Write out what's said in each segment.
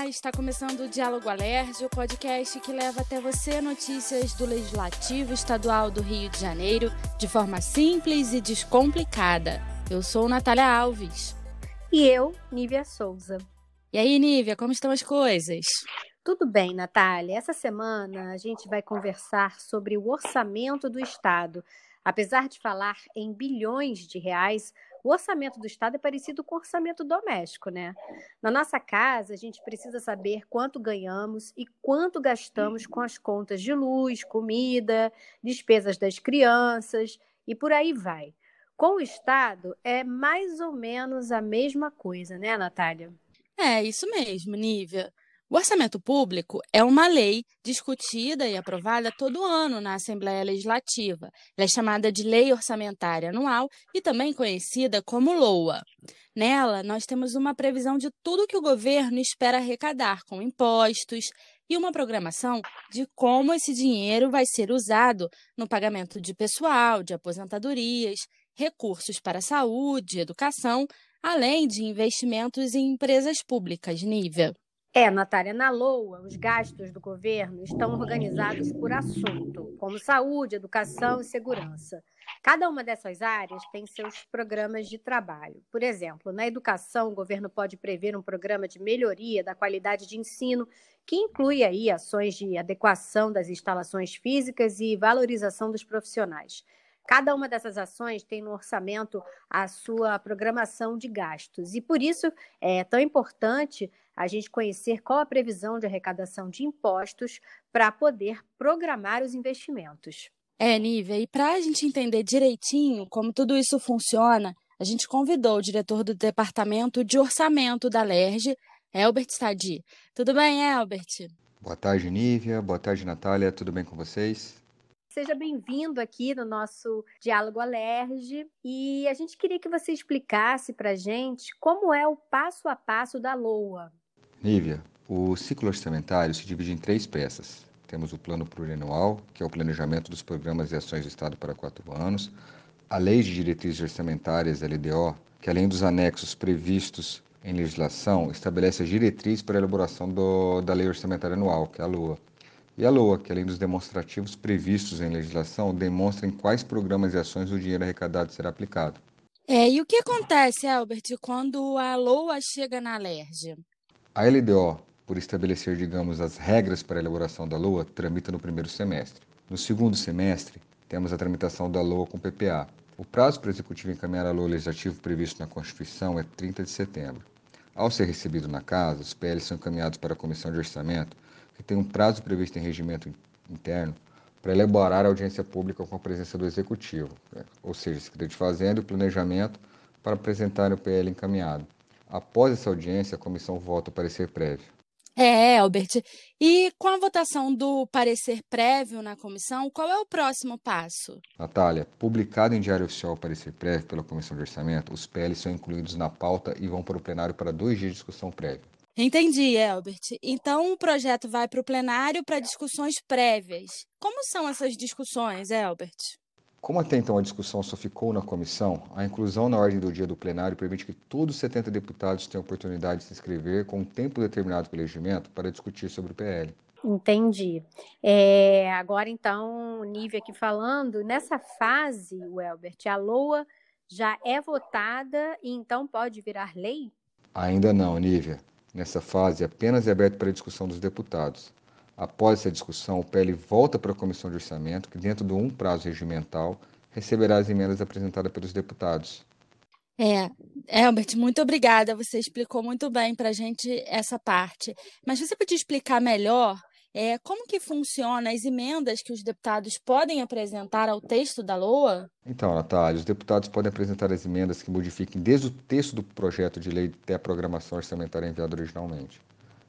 Olá, está começando o Diálogo Alerj, o podcast que leva até você notícias do Legislativo Estadual do Rio de Janeiro de forma simples e descomplicada. Eu sou Natália Alves. E eu, Nívia Souza. E aí, Nívia, como estão as coisas? Tudo bem, Natália. Essa semana a gente vai conversar sobre o orçamento do Estado. Apesar de falar em bilhões de reais, o orçamento do Estado é parecido com o orçamento doméstico, né? Na nossa casa, a gente precisa saber quanto ganhamos e quanto gastamos com as contas de luz, comida, despesas das crianças e por aí vai. Com o Estado, é mais ou menos a mesma coisa, né, Natália? É, isso mesmo, Nívia. O orçamento público é uma lei discutida e aprovada todo ano na Assembleia Legislativa. Ela é chamada de Lei Orçamentária Anual e também conhecida como LOA. Nela, nós temos uma previsão de tudo que o governo espera arrecadar com impostos e uma programação de como esse dinheiro vai ser usado no pagamento de pessoal, de aposentadorias, recursos para saúde, educação, além de investimentos em empresas públicas, Nívia. É, Natália, na LOA, os gastos do governo estão organizados por assunto, como saúde, educação e segurança. Cada uma dessas áreas tem seus programas de trabalho. Por exemplo, na educação, o governo pode prever um programa de melhoria da qualidade de ensino, que inclui aí ações de adequação das instalações físicas e valorização dos profissionais. Cada uma dessas ações tem no orçamento a sua programação de gastos. E por isso é tão importante a gente conhecer qual a previsão de arrecadação de impostos para poder programar os investimentos. É, Nívia, e para a gente entender direitinho como tudo isso funciona, a gente convidou o diretor do Departamento de Orçamento da LERJ, Elbert Stadi. Tudo bem, Elbert? Boa tarde, Nívia. Boa tarde, Natália. Tudo bem com vocês? Seja bem-vindo aqui no nosso Diálogo Alerge. E a gente queria que você explicasse para a gente como é o passo a passo da LOA. Nívia, o ciclo orçamentário se divide em três peças. Temos o plano plurianual, que é o planejamento dos programas e ações do Estado para quatro anos, a Lei de Diretrizes Orçamentárias, LDO, que além dos anexos previstos em legislação, estabelece as diretrizes para a elaboração do, da Lei Orçamentária Anual, que é a LOA. E a LOA, que além dos demonstrativos previstos em legislação, demonstra em quais programas e ações o dinheiro arrecadado será aplicado. É, e o que acontece, Albert, quando a LOA chega na LERJ? A LDO, por estabelecer, digamos, as regras para a elaboração da LOA, tramita no primeiro semestre. No segundo semestre, temos a tramitação da LOA com PPA. O prazo para o Executivo encaminhar a LOA legislativo previsto na Constituição é 30 de setembro. Ao ser recebido na Casa, os PLs são encaminhados para a Comissão de Orçamento, que tem um prazo previsto em regimento interno para elaborar a audiência pública com a presença do Executivo, né? ou seja, Secretaria de Fazenda e Planejamento, para apresentar o PL encaminhado. Após essa audiência, a comissão vota o parecer prévio. É, Albert. E com a votação do parecer prévio na comissão, qual é o próximo passo? Natália, publicado em Diário Oficial o parecer prévio pela Comissão de Orçamento, os PLs são incluídos na pauta e vão para o plenário para dois dias de discussão prévia. Entendi, Albert. Então o projeto vai para o plenário para discussões prévias. Como são essas discussões, Albert? Como até então a discussão só ficou na comissão, a inclusão na ordem do dia do plenário permite que todos os 70 deputados tenham oportunidade de se inscrever com um tempo determinado pelo regimento para discutir sobre o PL. Entendi. É, agora, então, Nívia aqui falando, nessa fase, o Elbert, a LOA já é votada e então pode virar lei? Ainda não, Nívia. Nessa fase, apenas é aberto para discussão dos deputados. Após essa discussão, o PL volta para a Comissão de Orçamento, que, dentro de um prazo regimental, receberá as emendas apresentadas pelos deputados. É, Albert, muito obrigada. Você explicou muito bem para a gente essa parte. Mas você podia explicar melhor é, como que funciona as emendas que os deputados podem apresentar ao texto da LOA? Então, Natália, os deputados podem apresentar as emendas que modifiquem desde o texto do projeto de lei até a programação orçamentária enviada originalmente.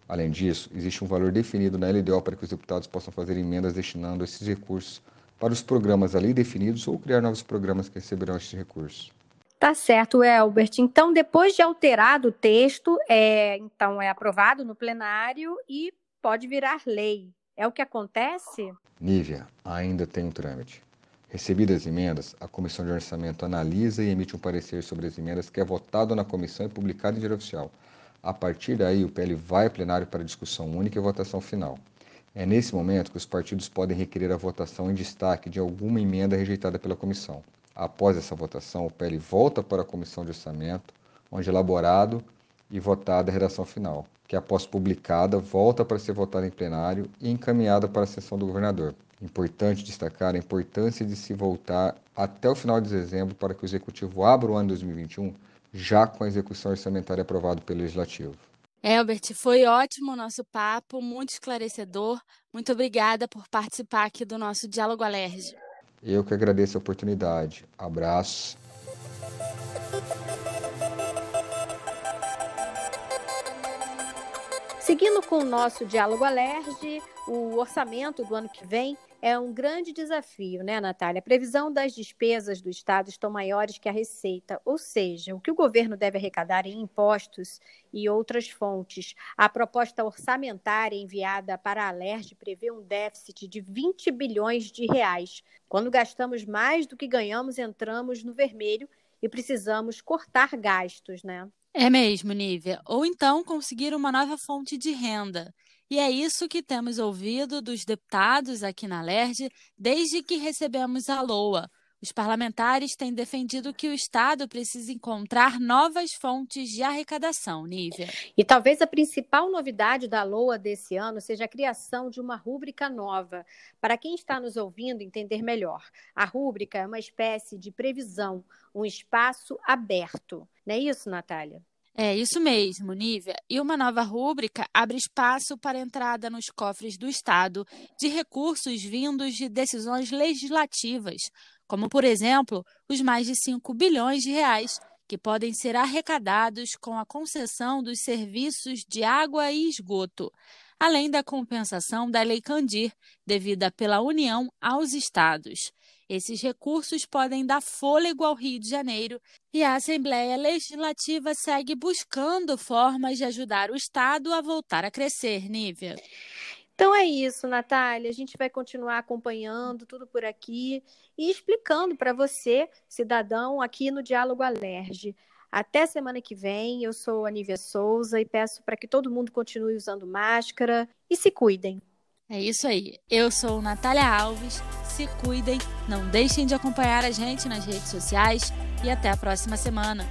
Além disso, existe um valor definido na LDO para que os deputados possam fazer emendas destinando esses recursos para os programas ali definidos ou criar novos programas que receberão esses recursos. Tá certo, Elbert. Então, depois de alterado o texto, é, então é aprovado no plenário e pode virar lei. É o que acontece? Nívia, ainda tem um trâmite. Recebidas as emendas, a Comissão de Orçamento analisa e emite um parecer sobre as emendas que é votado na comissão e publicado em diário oficial. A partir daí, o PL vai ao plenário para discussão única e votação final. É nesse momento que os partidos podem requerer a votação em destaque de alguma emenda rejeitada pela comissão. Após essa votação, o PL volta para a comissão de orçamento, onde elaborado e votada a redação final, que após publicada, volta para ser votada em plenário e encaminhada para a sessão do governador. Importante destacar a importância de se voltar até o final de dezembro para que o executivo abra o ano 2021 já com a execução orçamentária aprovada pelo legislativo. Elbert, foi ótimo o nosso papo, muito esclarecedor. Muito obrigada por participar aqui do nosso Diálogo Alerge. Eu que agradeço a oportunidade. Abraço. Seguindo com o nosso Diálogo Alerge, o orçamento do ano que vem é um grande desafio, né, Natália? A previsão das despesas do Estado estão maiores que a receita, ou seja, o que o governo deve arrecadar em impostos e outras fontes. A proposta orçamentária enviada para a Alerj prevê um déficit de 20 bilhões de reais. Quando gastamos mais do que ganhamos, entramos no vermelho e precisamos cortar gastos, né? É mesmo, Nívia. Ou então conseguir uma nova fonte de renda. E é isso que temos ouvido dos deputados aqui na LERJ desde que recebemos a LOA. Os parlamentares têm defendido que o Estado precisa encontrar novas fontes de arrecadação, Nívia. E talvez a principal novidade da LOA desse ano seja a criação de uma rúbrica nova. Para quem está nos ouvindo entender melhor, a rúbrica é uma espécie de previsão, um espaço aberto. Não é isso, Natália? É isso mesmo, Nívia. E uma nova rúbrica abre espaço para entrada nos cofres do Estado de recursos vindos de decisões legislativas, como, por exemplo, os mais de 5 bilhões de reais que podem ser arrecadados com a concessão dos serviços de água e esgoto, além da compensação da Lei Candir, devida pela União aos estados. Esses recursos podem dar fôlego ao Rio de Janeiro e a Assembleia Legislativa segue buscando formas de ajudar o Estado a voltar a crescer, Nívia. Então é isso, Natália. A gente vai continuar acompanhando tudo por aqui e explicando para você, cidadão, aqui no Diálogo Alerge. Até semana que vem, eu sou a Nívia Souza e peço para que todo mundo continue usando máscara e se cuidem. É isso aí. Eu sou Natália Alves. Se cuidem, não deixem de acompanhar a gente nas redes sociais e até a próxima semana.